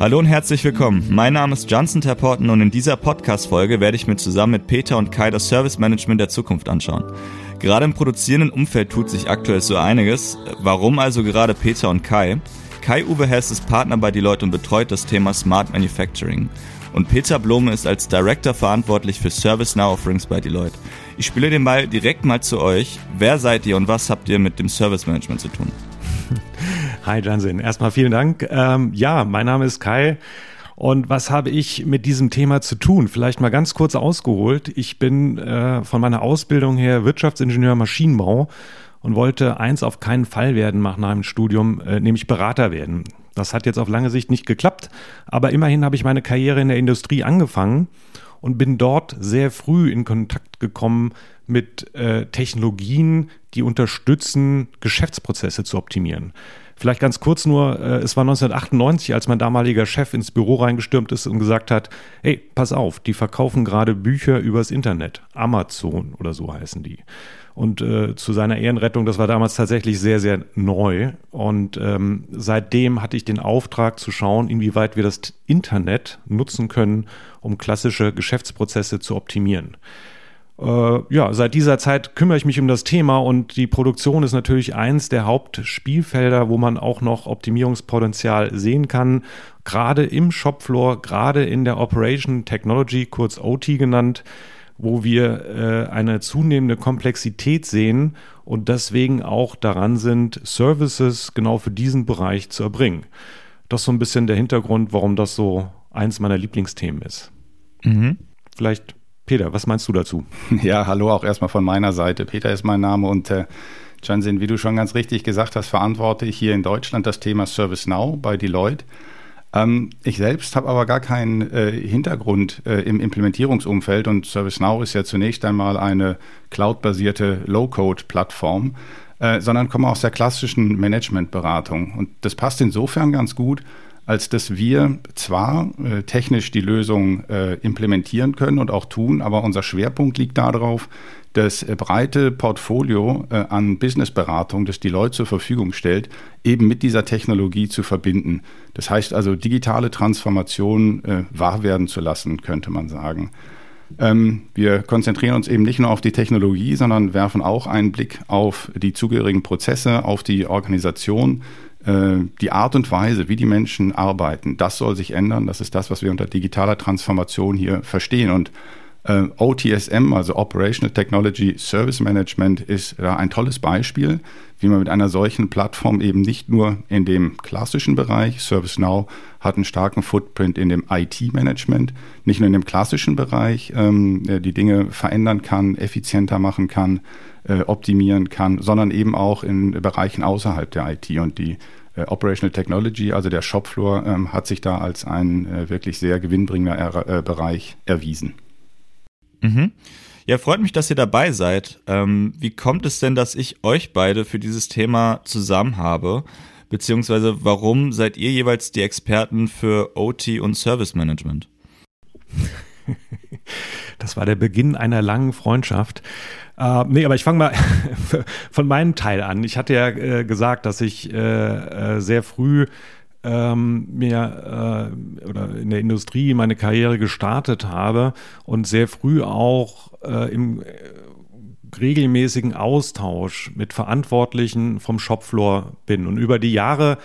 Hallo und herzlich willkommen. Mein Name ist Johnson Terporten und in dieser Podcast-Folge werde ich mir zusammen mit Peter und Kai das Service Management der Zukunft anschauen. Gerade im produzierenden Umfeld tut sich aktuell so einiges. Warum also gerade Peter und Kai? Kai-Uwe Hess ist Partner bei Deloitte und betreut das Thema Smart Manufacturing. Und Peter Blome ist als Director verantwortlich für ServiceNow Offerings bei Deloitte. Ich spiele den Ball direkt mal zu euch. Wer seid ihr und was habt ihr mit dem Service Management zu tun? Hi Jansen, erstmal vielen Dank. Ähm, ja, mein Name ist Kai. Und was habe ich mit diesem Thema zu tun? Vielleicht mal ganz kurz ausgeholt. Ich bin äh, von meiner Ausbildung her Wirtschaftsingenieur Maschinenbau und wollte eins auf keinen Fall werden nach meinem Studium, äh, nämlich Berater werden. Das hat jetzt auf lange Sicht nicht geklappt, aber immerhin habe ich meine Karriere in der Industrie angefangen und bin dort sehr früh in Kontakt gekommen mit äh, Technologien, die unterstützen, Geschäftsprozesse zu optimieren. Vielleicht ganz kurz nur, äh, es war 1998, als mein damaliger Chef ins Büro reingestürmt ist und gesagt hat, hey, pass auf, die verkaufen gerade Bücher übers Internet. Amazon oder so heißen die. Und äh, zu seiner Ehrenrettung, das war damals tatsächlich sehr, sehr neu. Und ähm, seitdem hatte ich den Auftrag zu schauen, inwieweit wir das Internet nutzen können, um klassische Geschäftsprozesse zu optimieren. Äh, ja, seit dieser Zeit kümmere ich mich um das Thema und die Produktion ist natürlich eins der Hauptspielfelder, wo man auch noch Optimierungspotenzial sehen kann. Gerade im Shopfloor, gerade in der Operation Technology, kurz OT genannt, wo wir äh, eine zunehmende Komplexität sehen und deswegen auch daran sind, Services genau für diesen Bereich zu erbringen. Das ist so ein bisschen der Hintergrund, warum das so eins meiner Lieblingsthemen ist. Mhm. Vielleicht Peter, was meinst du dazu? Ja, hallo auch erstmal von meiner Seite. Peter ist mein Name und äh, Jansin, wie du schon ganz richtig gesagt hast, verantworte ich hier in Deutschland das Thema ServiceNow bei Deloitte. Ähm, ich selbst habe aber gar keinen äh, Hintergrund äh, im Implementierungsumfeld und ServiceNow ist ja zunächst einmal eine cloud-basierte Low-Code-Plattform, äh, sondern komme aus der klassischen Managementberatung. Und das passt insofern ganz gut, als dass wir zwar äh, technisch die Lösung äh, implementieren können und auch tun, aber unser Schwerpunkt liegt darauf, das äh, breite Portfolio äh, an Businessberatung, das die Leute zur Verfügung stellt, eben mit dieser Technologie zu verbinden. Das heißt also, digitale Transformation äh, wahr werden zu lassen, könnte man sagen. Ähm, wir konzentrieren uns eben nicht nur auf die Technologie, sondern werfen auch einen Blick auf die zugehörigen Prozesse, auf die Organisation, die Art und Weise, wie die Menschen arbeiten, das soll sich ändern. Das ist das, was wir unter digitaler Transformation hier verstehen. Und äh, OTSM, also Operational Technology Service Management, ist da ein tolles Beispiel, wie man mit einer solchen Plattform eben nicht nur in dem klassischen Bereich, ServiceNow hat einen starken Footprint in dem IT-Management, nicht nur in dem klassischen Bereich ähm, die Dinge verändern kann, effizienter machen kann, äh, optimieren kann, sondern eben auch in Bereichen außerhalb der IT. Und die äh, Operational Technology, also der Shopfloor, ähm, hat sich da als ein äh, wirklich sehr gewinnbringender er Bereich erwiesen. Mhm. Ja, freut mich, dass ihr dabei seid. Ähm, wie kommt es denn, dass ich euch beide für dieses Thema zusammen habe? Beziehungsweise warum seid ihr jeweils die Experten für OT und Service Management? Das war der Beginn einer langen Freundschaft. Äh, nee, aber ich fange mal von meinem Teil an. Ich hatte ja äh, gesagt, dass ich äh, äh sehr früh ähm, mir äh, oder in der Industrie meine Karriere gestartet habe und sehr früh auch äh, im regelmäßigen Austausch mit Verantwortlichen vom Shopfloor bin. Und über die Jahre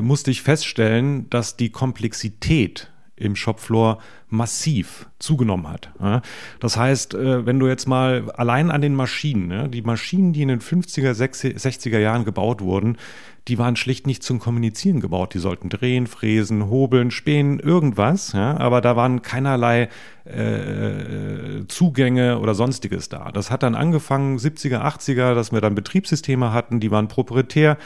musste ich feststellen, dass die Komplexität im Shopfloor massiv zugenommen hat. Das heißt, äh, wenn du jetzt mal allein an den Maschinen, die Maschinen, die in den 50er, 60er Jahren gebaut wurden, die waren schlicht nicht zum Kommunizieren gebaut. Die sollten drehen, fräsen, hobeln, spähen, irgendwas. Aber da waren keinerlei äh, Zugänge oder sonstiges da. Das hat dann angefangen, 70er, 80er, dass wir dann Betriebssysteme hatten, die waren proprietär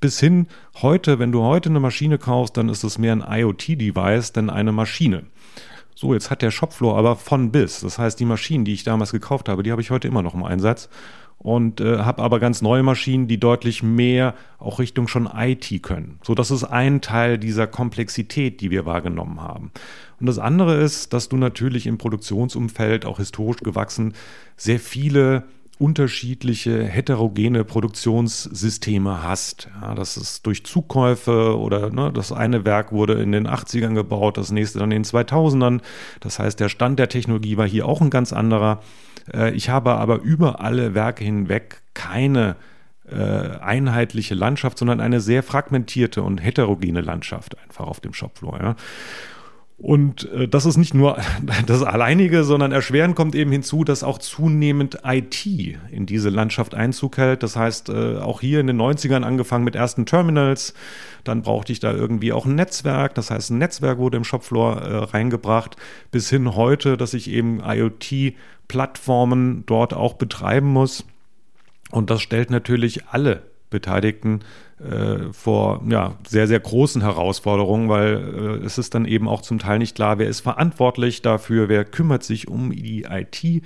bis hin heute, wenn du heute eine Maschine kaufst, dann ist es mehr ein IoT-Device denn eine Maschine. So, jetzt hat der Shopfloor aber von bis. Das heißt, die Maschinen, die ich damals gekauft habe, die habe ich heute immer noch im Einsatz und äh, habe aber ganz neue Maschinen, die deutlich mehr auch Richtung schon IT können. So, das ist ein Teil dieser Komplexität, die wir wahrgenommen haben. Und das andere ist, dass du natürlich im Produktionsumfeld auch historisch gewachsen sehr viele unterschiedliche heterogene Produktionssysteme hast. Ja, das ist durch Zukäufe oder ne, das eine Werk wurde in den 80ern gebaut, das nächste dann in den 2000ern. Das heißt, der Stand der Technologie war hier auch ein ganz anderer. Äh, ich habe aber über alle Werke hinweg keine äh, einheitliche Landschaft, sondern eine sehr fragmentierte und heterogene Landschaft einfach auf dem Shopfloor. Ja. Und äh, das ist nicht nur das Alleinige, sondern erschwerend kommt eben hinzu, dass auch zunehmend IT in diese Landschaft Einzug hält. Das heißt, äh, auch hier in den 90ern angefangen mit ersten Terminals, dann brauchte ich da irgendwie auch ein Netzwerk. Das heißt, ein Netzwerk wurde im Shopfloor äh, reingebracht, bis hin heute, dass ich eben IoT-Plattformen dort auch betreiben muss. Und das stellt natürlich alle Beteiligten äh, vor ja, sehr, sehr großen Herausforderungen, weil äh, es ist dann eben auch zum Teil nicht klar, wer ist verantwortlich dafür, wer kümmert sich um die IT äh,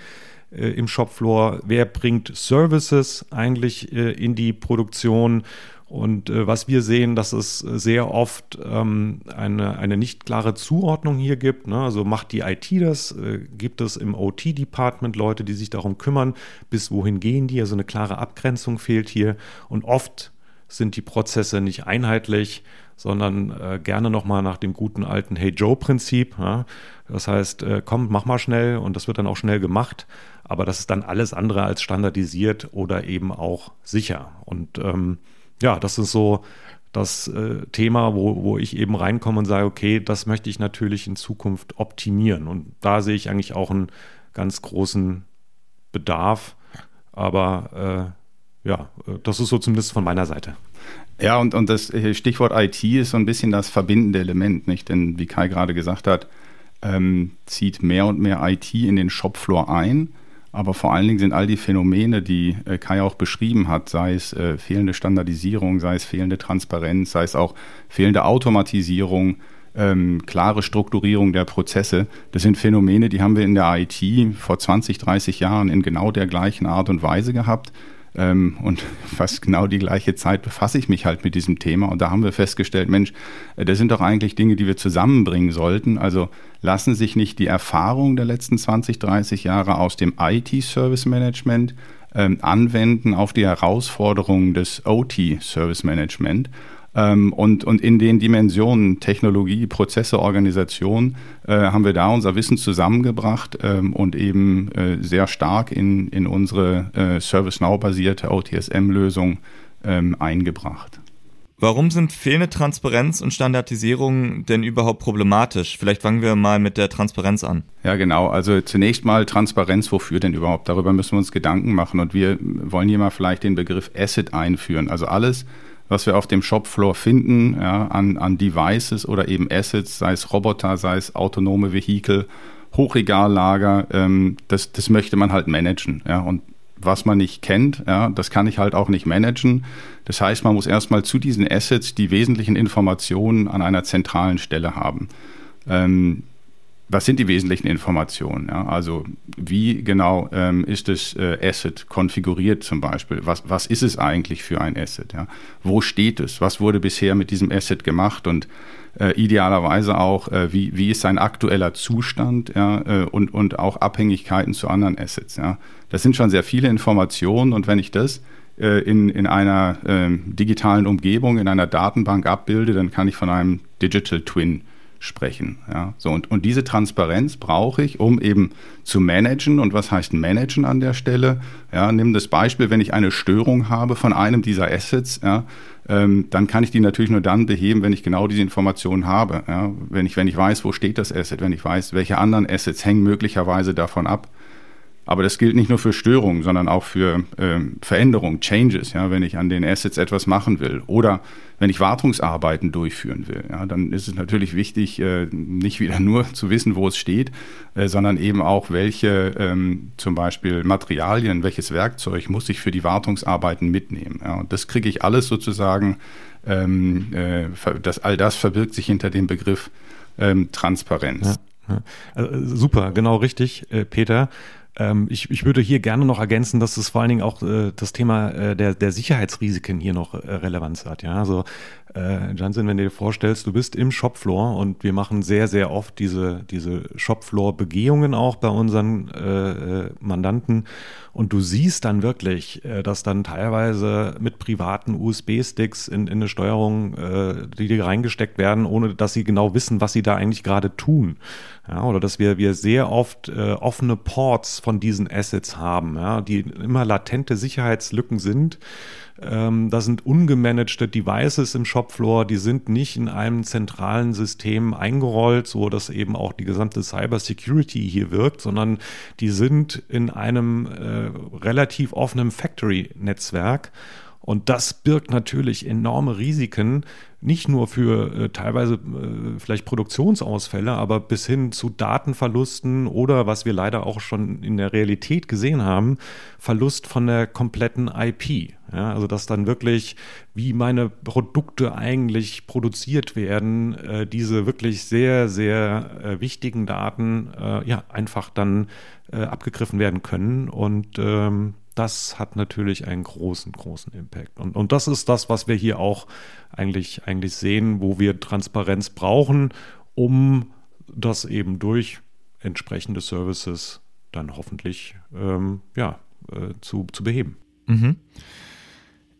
im Shopfloor, wer bringt Services eigentlich äh, in die Produktion. Und äh, was wir sehen, dass es sehr oft ähm, eine, eine nicht klare Zuordnung hier gibt. Ne? Also macht die IT das? Äh, gibt es im OT-Department Leute, die sich darum kümmern? Bis wohin gehen die? Also eine klare Abgrenzung fehlt hier. Und oft sind die Prozesse nicht einheitlich, sondern äh, gerne nochmal nach dem guten alten Hey Joe-Prinzip. Ja? Das heißt, äh, komm, mach mal schnell und das wird dann auch schnell gemacht. Aber das ist dann alles andere als standardisiert oder eben auch sicher. Und ähm, ja, das ist so das äh, Thema, wo, wo ich eben reinkomme und sage, okay, das möchte ich natürlich in Zukunft optimieren. Und da sehe ich eigentlich auch einen ganz großen Bedarf. Aber äh, ja, äh, das ist so zumindest von meiner Seite. Ja, und, und das äh, Stichwort IT ist so ein bisschen das verbindende Element, nicht? Denn wie Kai gerade gesagt hat, ähm, zieht mehr und mehr IT in den Shopfloor ein. Aber vor allen Dingen sind all die Phänomene, die äh, Kai auch beschrieben hat, sei es äh, fehlende Standardisierung, sei es fehlende Transparenz, sei es auch fehlende Automatisierung, ähm, klare Strukturierung der Prozesse, das sind Phänomene, die haben wir in der IT vor 20, 30 Jahren in genau der gleichen Art und Weise gehabt. Ähm, und fast genau die gleiche Zeit befasse ich mich halt mit diesem Thema. Und da haben wir festgestellt, Mensch, äh, das sind doch eigentlich Dinge, die wir zusammenbringen sollten. Also lassen sich nicht die Erfahrungen der letzten 20, 30 Jahre aus dem IT-Service Management ähm, anwenden auf die Herausforderungen des OT-Service Management. Ähm, und, und in den Dimensionen Technologie, Prozesse, Organisation äh, haben wir da unser Wissen zusammengebracht ähm, und eben äh, sehr stark in, in unsere äh, ServiceNow-basierte OTSM-Lösung ähm, eingebracht. Warum sind fehlende Transparenz und Standardisierung denn überhaupt problematisch? Vielleicht fangen wir mal mit der Transparenz an. Ja, genau. Also zunächst mal Transparenz, wofür denn überhaupt? Darüber müssen wir uns Gedanken machen. Und wir wollen hier mal vielleicht den Begriff Asset einführen. Also alles, was wir auf dem Shopfloor finden, ja, an, an Devices oder eben Assets, sei es Roboter, sei es autonome Vehikel, Hochregallager, ähm, das, das möchte man halt managen. Ja, und was man nicht kennt, ja, das kann ich halt auch nicht managen. Das heißt, man muss erstmal zu diesen Assets die wesentlichen Informationen an einer zentralen Stelle haben. Ähm, was sind die wesentlichen Informationen? Ja? Also wie genau ähm, ist das äh, Asset konfiguriert zum Beispiel? Was, was ist es eigentlich für ein Asset? Ja? Wo steht es? Was wurde bisher mit diesem Asset gemacht? Und äh, idealerweise auch, äh, wie, wie ist sein aktueller Zustand ja? Äh, und, und auch Abhängigkeiten zu anderen Assets? Ja? Das sind schon sehr viele Informationen und wenn ich das äh, in, in einer ähm, digitalen Umgebung, in einer Datenbank abbilde, dann kann ich von einem Digital Twin sprechen. Ja, so und, und diese Transparenz brauche ich, um eben zu managen. Und was heißt managen an der Stelle? Ja, nimm das Beispiel, wenn ich eine Störung habe von einem dieser Assets, ja, ähm, dann kann ich die natürlich nur dann beheben, wenn ich genau diese Informationen habe. Ja, wenn, ich, wenn ich weiß, wo steht das Asset, wenn ich weiß, welche anderen Assets hängen möglicherweise davon ab. Aber das gilt nicht nur für Störungen, sondern auch für ähm, Veränderungen, Changes, ja, wenn ich an den Assets etwas machen will. Oder wenn ich Wartungsarbeiten durchführen will, ja, dann ist es natürlich wichtig, äh, nicht wieder nur zu wissen, wo es steht, äh, sondern eben auch, welche ähm, zum Beispiel Materialien, welches Werkzeug muss ich für die Wartungsarbeiten mitnehmen. Ja. Und das kriege ich alles sozusagen, ähm, äh, das, all das verbirgt sich hinter dem Begriff ähm, Transparenz. Ja. Also, super, genau richtig, äh, Peter. Ähm, ich, ich würde hier gerne noch ergänzen, dass es vor allen Dingen auch äh, das Thema äh, der, der Sicherheitsrisiken hier noch äh, Relevanz hat. Ja? Also Äh, Jansen, wenn du dir vorstellst, du bist im Shopfloor und wir machen sehr, sehr oft diese, diese Shopfloor-Begehungen auch bei unseren äh, äh Mandanten und du siehst dann wirklich, äh, dass dann teilweise mit privaten USB-Sticks in, in eine Steuerung, äh, die, die reingesteckt werden, ohne dass sie genau wissen, was sie da eigentlich gerade tun. Ja, oder dass wir, wir sehr oft äh, offene Ports von diesen Assets haben, ja, die immer latente Sicherheitslücken sind ähm, da sind ungemanagte Devices im Shopfloor, die sind nicht in einem zentralen System eingerollt, so dass eben auch die gesamte Cyber Security hier wirkt, sondern die sind in einem äh, relativ offenen Factory-Netzwerk. Und das birgt natürlich enorme Risiken, nicht nur für äh, teilweise äh, vielleicht Produktionsausfälle, aber bis hin zu Datenverlusten oder, was wir leider auch schon in der Realität gesehen haben, Verlust von der kompletten IP. Ja, also dass dann wirklich, wie meine Produkte eigentlich produziert werden, äh, diese wirklich sehr, sehr äh, wichtigen Daten äh, ja einfach dann äh, abgegriffen werden können. Und ähm, das hat natürlich einen großen, großen Impact. Und, und das ist das, was wir hier auch eigentlich, eigentlich sehen, wo wir Transparenz brauchen, um das eben durch entsprechende Services dann hoffentlich ähm, ja, äh, zu, zu beheben. Mhm.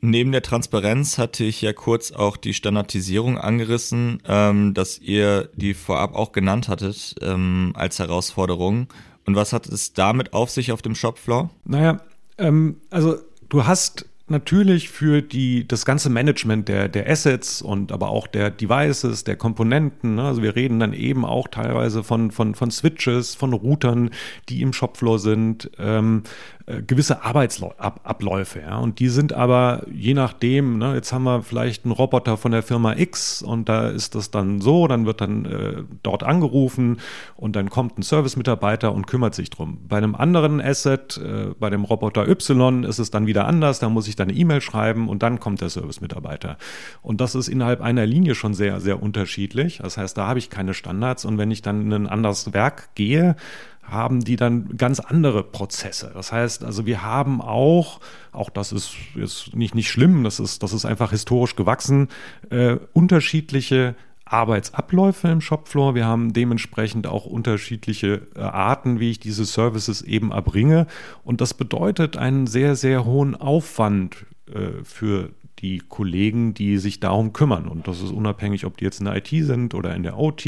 Neben der Transparenz hatte ich ja kurz auch die Standardisierung angerissen, ähm, dass ihr die vorab auch genannt hattet ähm, als Herausforderung. Und was hat es damit auf sich auf dem Shopfloor? Naja, ähm, also du hast natürlich für die, das ganze Management der, der Assets und aber auch der Devices, der Komponenten. Ne? Also wir reden dann eben auch teilweise von, von, von Switches, von Routern, die im Shopfloor sind. Ähm, äh, gewisse Arbeitsabläufe. Ja? Und die sind aber je nachdem, ne, jetzt haben wir vielleicht einen Roboter von der Firma X und da ist das dann so, dann wird dann äh, dort angerufen und dann kommt ein Service-Mitarbeiter und kümmert sich drum. Bei einem anderen Asset, äh, bei dem Roboter Y, ist es dann wieder anders, da muss ich dann eine E-Mail schreiben und dann kommt der Service-Mitarbeiter. Und das ist innerhalb einer Linie schon sehr, sehr unterschiedlich. Das heißt, da habe ich keine Standards und wenn ich dann in ein anderes Werk gehe, haben die dann ganz andere Prozesse. Das heißt, also wir haben auch, auch das ist, ist nicht, nicht schlimm, das ist, das ist einfach historisch gewachsen, äh, unterschiedliche Arbeitsabläufe im Shopfloor. Wir haben dementsprechend auch unterschiedliche äh, Arten, wie ich diese Services eben erbringe. Und das bedeutet einen sehr, sehr hohen Aufwand äh, für die Kollegen, die sich darum kümmern. Und das ist unabhängig, ob die jetzt in der IT sind oder in der OT.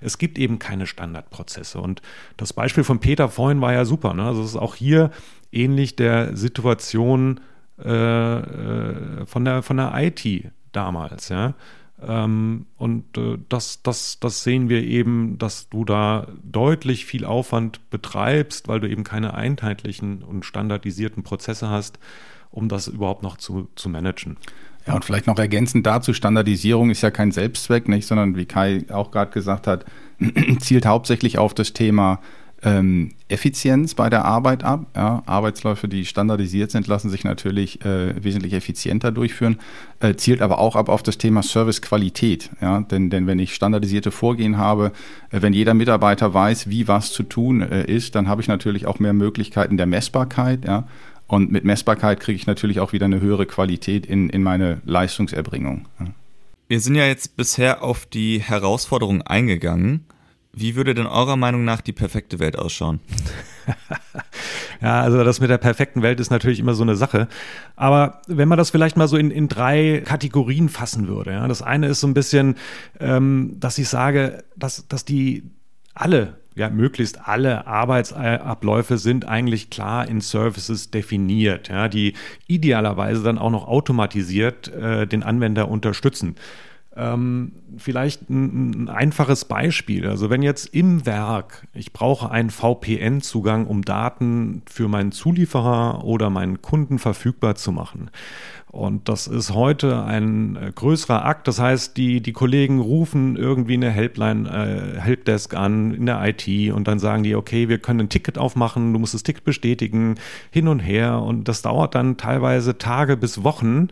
Es gibt eben keine Standardprozesse. Und das Beispiel von Peter vorhin war ja super. Ne? Also es ist auch hier ähnlich der Situation äh, äh von, der, von der IT damals. Ja? Ähm, und äh, das, das, das sehen wir eben, dass du da deutlich viel Aufwand betreibst, weil du eben keine einheitlichen und standardisierten Prozesse hast um das überhaupt noch zu, zu managen. Ja, und vielleicht noch ergänzend dazu, Standardisierung ist ja kein Selbstzweck, nicht, sondern wie Kai auch gerade gesagt hat, zielt hauptsächlich auf das Thema ähm, Effizienz bei der Arbeit ab. Ja, Arbeitsläufe, die standardisiert sind, lassen sich natürlich äh, wesentlich effizienter durchführen, äh, zielt aber auch ab auf das Thema Servicequalität. Ja, denn, denn wenn ich standardisierte Vorgehen habe, äh, wenn jeder Mitarbeiter weiß, wie was zu tun äh, ist, dann habe ich natürlich auch mehr Möglichkeiten der Messbarkeit. Ja, und mit Messbarkeit kriege ich natürlich auch wieder eine höhere Qualität in, in meine Leistungserbringung. Wir sind ja jetzt bisher auf die Herausforderungen eingegangen. Wie würde denn eurer Meinung nach die perfekte Welt ausschauen? ja, also das mit der perfekten Welt ist natürlich immer so eine Sache. Aber wenn man das vielleicht mal so in, in drei Kategorien fassen würde. Ja, das eine ist so ein bisschen, ähm, dass ich sage, dass, dass die alle ja, möglichst alle Arbeitsabläufe sind eigentlich klar in Services definiert, ja, die idealerweise dann auch noch automatisiert äh, den Anwender unterstützen. Ähm, vielleicht ein, ein, einfaches Beispiel. Also wenn jetzt im Werk ich brauche einen VPN-Zugang, um Daten für meinen Zulieferer oder meinen Kunden verfügbar zu machen, und das ist heute ein äh, größerer Akt. Das heißt, die, die Kollegen rufen irgendwie eine Helpline, äh, Helpdesk an in der IT und dann sagen die, okay, wir können ein Ticket aufmachen, du musst das Ticket bestätigen, hin und her. Und das dauert dann teilweise Tage bis Wochen,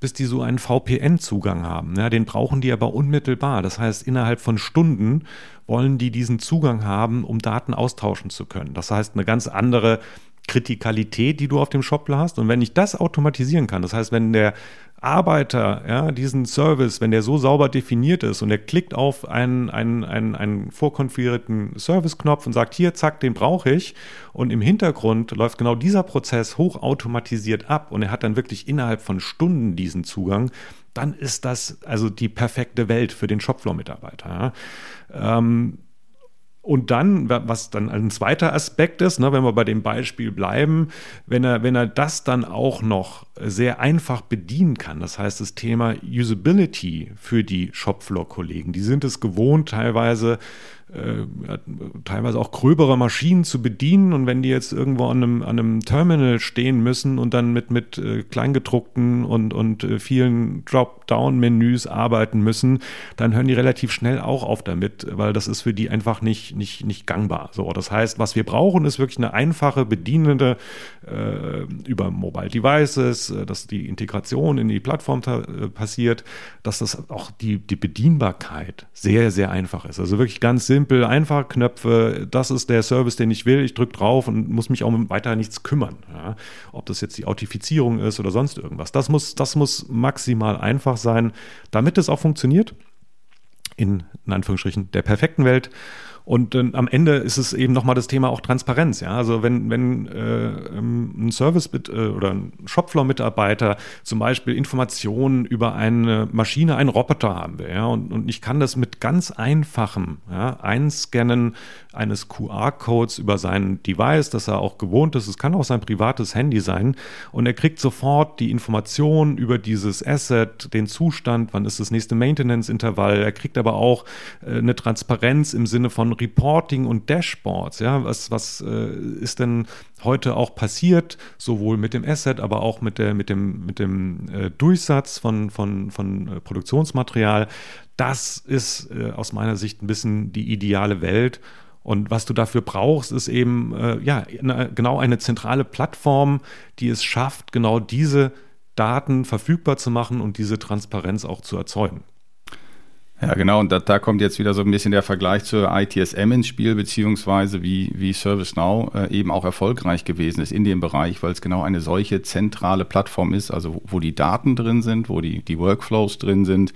bis die so einen VPN-Zugang haben. Ja, den brauchen die aber unmittelbar. Das heißt, innerhalb von Stunden wollen die diesen Zugang haben, um Daten austauschen zu können. Das heißt, eine ganz andere Kritikalität, die du auf dem Shop hast. Und wenn ich das automatisieren kann, das heißt, wenn der Arbeiter ja, diesen Service, wenn der so sauber definiert ist und er klickt auf einen, einen, einen, einen vorkonfigurierten Service-Knopf und sagt, hier, zack, den brauche ich. Und im Hintergrund läuft genau dieser Prozess hochautomatisiert ab und er hat dann wirklich innerhalb von Stunden diesen Zugang, dann ist das also die perfekte Welt für den Shopfloor-Mitarbeiter. Ja. Ähm, und dann, was dann ein zweiter Aspekt ist, ne, wenn wir bei dem Beispiel bleiben, wenn er, wenn er das dann auch noch sehr einfach bedienen kann, das heißt das Thema Usability für die Shopfloor-Kollegen, die sind es gewohnt, teilweise teilweise auch gröbere Maschinen zu bedienen und wenn die jetzt irgendwo an einem, an einem Terminal stehen müssen und dann mit, mit äh, kleingedruckten und, und äh, vielen Dropdown-Menüs arbeiten müssen, dann hören die relativ schnell auch auf damit, weil das ist für die einfach nicht, nicht, nicht gangbar. So, das heißt, was wir brauchen, ist wirklich eine einfache, bedienende äh, über Mobile Devices, äh, dass die Integration in die Plattform äh, passiert, dass das auch die, die Bedienbarkeit sehr, sehr einfach ist. Also wirklich ganz simpel simpel, einfach Knöpfe, das ist der Service, den ich will, ich drücke drauf und muss mich auch weiter nichts kümmern. Ja. Ob das jetzt die Authentifizierung ist oder sonst irgendwas. Das muss, das muss maximal einfach sein, damit es auch funktioniert. In, in Anführungsstrichen der perfekten Welt. Und äh, am Ende ist es eben nochmal das Thema auch Transparenz. Ja? Also wenn, wenn äh, ähm, ein Service äh, oder ein Shopfloor-Mitarbeiter zum Beispiel Informationen über eine Maschine, einen Roboter haben will, ja? und, und ich kann das mit ganz einfachem ja, Einscannen eines QR-Codes über sein Device, das er auch gewohnt ist, es kann auch sein privates Handy sein, und er kriegt sofort die Informationen über dieses Asset, den Zustand, wann ist das nächste Maintenance-Intervall, er kriegt aber auch äh, eine Transparenz im Sinne von Reporting und Dashboards. Ja, was, was äh, ist denn heute auch passiert, sowohl mit dem Asset, aber auch mit, der, mit dem, mit dem äh, Durchsatz von, von, von äh, Produktionsmaterial? Das ist äh, aus meiner Sicht ein bisschen die ideale Welt. Und was du dafür brauchst, ist eben äh, ja eine, genau eine zentrale Plattform, die es schafft, genau diese Daten verfügbar zu machen und diese Transparenz auch zu erzeugen. Ja, genau. Und da, da, kommt jetzt wieder so ein bisschen der Vergleich zur ITSM ins Spiel, beziehungsweise wie, wie ServiceNow äh, eben auch erfolgreich gewesen ist in dem Bereich, weil es genau eine solche zentrale Plattform ist, also wo, wo die Daten drin sind, wo die, die Workflows drin sind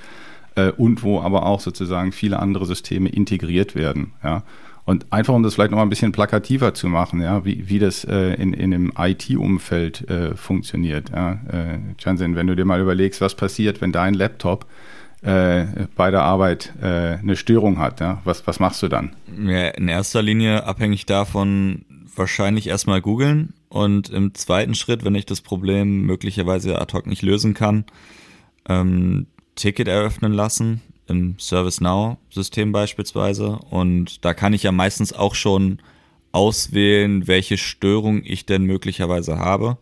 äh, und wo aber auch sozusagen viele andere Systeme integriert werden. Ja. Und einfach, um das vielleicht noch mal ein bisschen plakativer zu machen, ja, wie, wie das äh, in, in dem IT-Umfeld äh, funktioniert. Ja. Äh, Jansen, wenn du dir mal überlegst, was passiert, wenn dein Laptop äh, bei der Arbeit äh, eine Störung hat, ja? was, was machst du dann? Ja, in erster Linie abhängig davon wahrscheinlich erstmal googeln und im zweiten Schritt, wenn ich das Problem möglicherweise ad hoc nicht lösen kann, ähm, Ticket eröffnen lassen, im ServiceNow-System beispielsweise. Und da kann ich ja meistens auch schon auswählen, welche Störung ich denn möglicherweise habe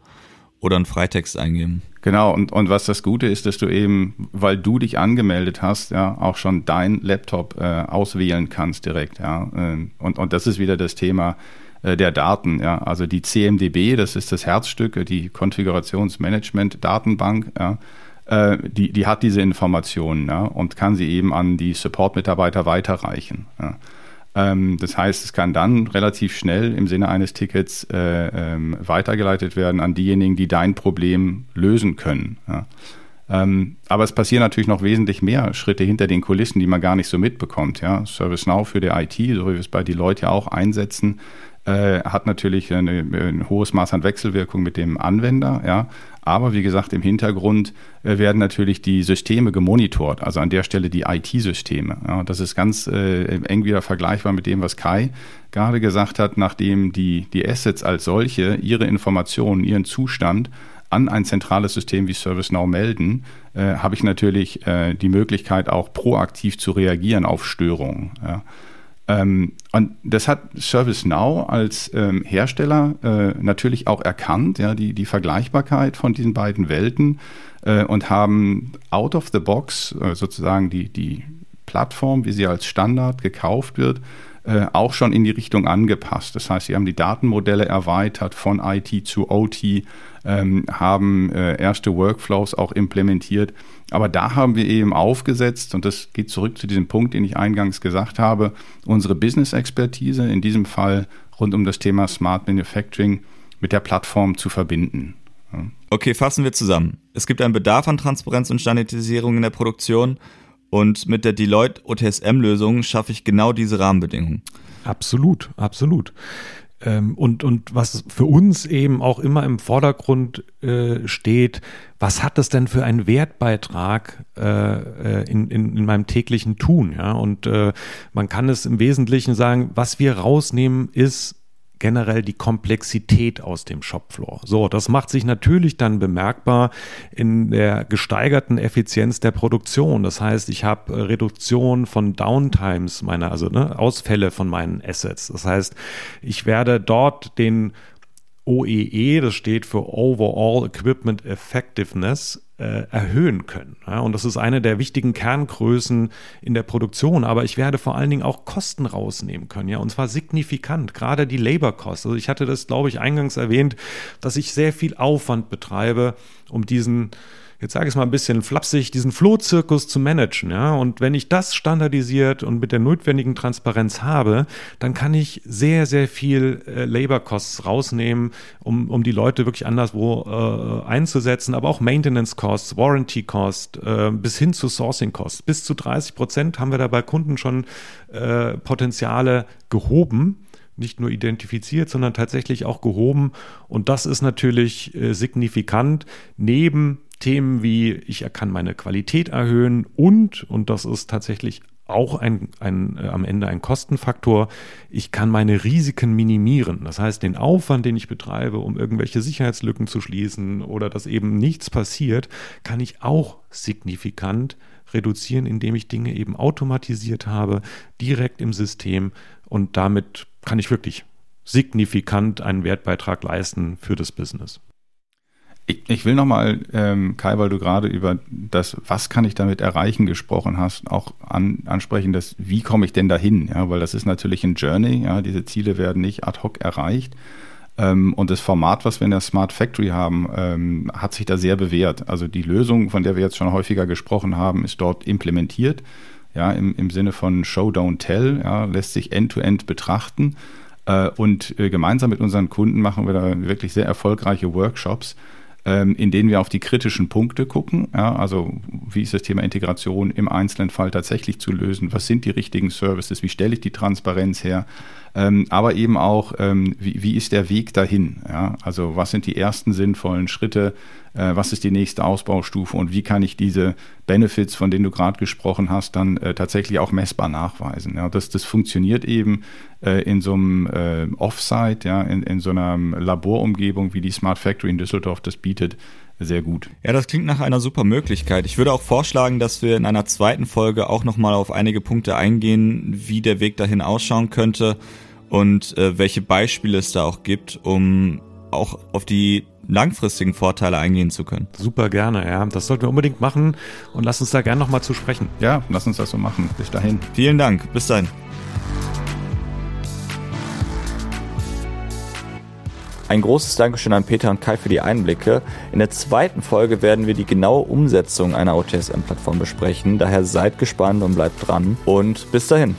oder einen Freitext eingeben. Genau, und, und was das Gute ist, dass du eben, weil du dich angemeldet hast, ja, auch schon dein Laptop äh, auswählen kannst direkt, ja. Äh, und, und das ist wieder das Thema äh, der Daten, ja. Also die CMDB, das ist das Herzstück, die Konfigurationsmanagement-Datenbank, ja äh, die, die hat diese Informationen ja, und kann sie eben an die Support-Mitarbeiter weiterreichen. Ja. Ähm, das heißt, es kann dann relativ schnell im Sinne eines Tickets äh, ähm, weitergeleitet werden an diejenigen, die dein Problem lösen können. Ja. Ähm, aber es passieren natürlich noch wesentlich mehr Schritte hinter den Kulissen, die man gar nicht so mitbekommt. Ja. ServiceNow für die IT, so wie wir es bei die Leute auch einsetzen, äh, hat natürlich eine, ein hohes Maß an Wechselwirkung mit dem Anwender. Ja. Aber wie gesagt, im Hintergrund äh, werden natürlich die Systeme gemonitort, also an der Stelle die IT-Systeme. Ja, das ist ganz äh, eng wieder vergleichbar mit dem, was Kai gerade gesagt hat, nachdem die, die Assets als solche ihre Informationen, ihren Zustand an ein zentrales System wie ServiceNow melden, äh, habe ich natürlich äh, die Möglichkeit, auch proaktiv zu reagieren auf Störungen. Ja. Ähm, und das hat ServiceNow als ähm, Hersteller äh, natürlich auch erkannt, ja, die, die Vergleichbarkeit von diesen beiden Welten äh, und haben out of the box äh, sozusagen die, die Plattform, wie sie als Standard gekauft wird, äh, auch schon in die Richtung angepasst. Das heißt, sie haben die Datenmodelle erweitert von IT zu OT, ähm, haben äh, erste Workflows auch implementiert. Aber da haben wir eben aufgesetzt, und das geht zurück zu diesem Punkt, den ich eingangs gesagt habe, unsere Business-Expertise, in diesem Fall rund um das Thema Smart Manufacturing, mit der Plattform zu verbinden. Okay, fassen wir zusammen. Es gibt einen Bedarf an Transparenz und Standardisierung in der Produktion und mit der Deloitte OTSM-Lösung schaffe ich genau diese Rahmenbedingungen. Absolut, absolut. Ähm, und, und was für uns eben auch immer im Vordergrund äh, steht, was hat das denn für einen Wertbeitrag äh, äh, in, in, in meinem täglichen Tun? Und man kann es im Wesentlichen sagen, was wir rausnehmen, ist generell die Komplexität aus dem Shopfloor. So, das macht sich natürlich dann bemerkbar in der gesteigerten Effizienz der Produktion. Das heißt, ich habe äh, Reduktion von Downtimes meiner, also ne, Ausfälle von meinen Assets. Das heißt, ich werde dort den OEE, e, das steht für Overall Equipment Effectiveness, äh, erhöhen können. Und das ist eine der wichtigen Kerngrößen in der Produktion. Aber ich werde vor allen Dingen auch Kosten rausnehmen können. Ja, und zwar signifikant. Gerade die Labor Costs. Also ich hatte das, glaube ich, eingangs erwähnt, dass ich sehr viel Aufwand betreibe, um diesen jetzt sage ich es mal ein bisschen flapsig, diesen Flohzirkus zu managen. Ja? Und wenn ich das standardisiert und mit der notwendigen Transparenz habe, dann kann ich sehr, sehr viel äh, Labor Costs rausnehmen, um, um die Leute wirklich anderswo äh, einzusetzen, aber auch Maintenance Costs, Warranty Costs, äh, bis hin zu Sourcing Costs. Bis zu 30 Prozent haben wir da bei Kunden schon äh, Potenziale gehoben nicht nur identifiziert, sondern tatsächlich auch gehoben. Und das ist natürlich äh, signifikant neben Themen wie ich kann meine Qualität erhöhen und, und das ist tatsächlich auch ein, ein, äh, am Ende ein Kostenfaktor. Ich kann meine Risiken minimieren. Das heißt, den Aufwand, den ich betreibe, um irgendwelche Sicherheitslücken zu schließen oder dass eben nichts passiert, kann ich auch signifikant reduzieren, indem ich Dinge eben automatisiert habe, direkt im System und damit kann ich wirklich signifikant einen Wertbeitrag leisten für das Business. Ich, ich will nochmal, ähm, Kai, weil du gerade über das, was kann ich damit erreichen, gesprochen hast, auch an, ansprechen, dass, wie komme ich denn dahin? Ja, weil das ist natürlich ein Journey, ja, diese Ziele werden nicht ad hoc erreicht. Ähm, und das Format, was wir in der Smart Factory haben, ähm, hat sich da sehr bewährt. Also die Lösung, von der wir jetzt schon häufiger gesprochen haben, ist dort implementiert. Ja, im, im Sinne von Show, Don't Tell, ja, lässt sich end-to-end -End betrachten. Äh, und äh, gemeinsam mit unseren Kunden machen wir da wirklich sehr erfolgreiche Workshops, in denen wir auf die kritischen Punkte gucken. Ja, also wie ist das Thema Integration im einzelnen Fall tatsächlich zu lösen? Was sind die richtigen Services? Wie stelle ich die Transparenz her? Ähm, aber eben auch, ähm, wie, wie, ist der Weg dahin? Ja? Also was sind die ersten sinnvollen Schritte? Äh, was ist die nächste Ausbaustufe und wie kann ich diese Benefits, von denen du gerade gesprochen hast, dann äh, tatsächlich auch messbar nachweisen? Ja? Das, das funktioniert eben äh, in so einem äh, Offsite, ja? in, in so einer Laborumgebung, wie die Smart Factory in Düsseldorf das bietet, sehr gut. Ja, das klingt nach einer super Möglichkeit. Ich würde auch vorschlagen, dass wir in einer zweiten Folge auch nochmal auf einige Punkte eingehen, wie der Weg dahin ausschauen könnte und äh, welche Beispiele es da auch gibt, um auch auf die langfristigen Vorteile eingehen zu können. Super gerne, ja. Das sollten wir unbedingt machen und lass uns da gerne nochmal zu sprechen. Ja, lass uns das so machen. Bis dahin. Vielen Dank. Bis dahin. Ein großes Dankeschön an Peter und Kai für die Einblicke. In der zweiten Folge werden wir die genaue Umsetzung einer OTSM-Plattform besprechen. Daher seid gespannt und bleibt dran. Und bis dahin.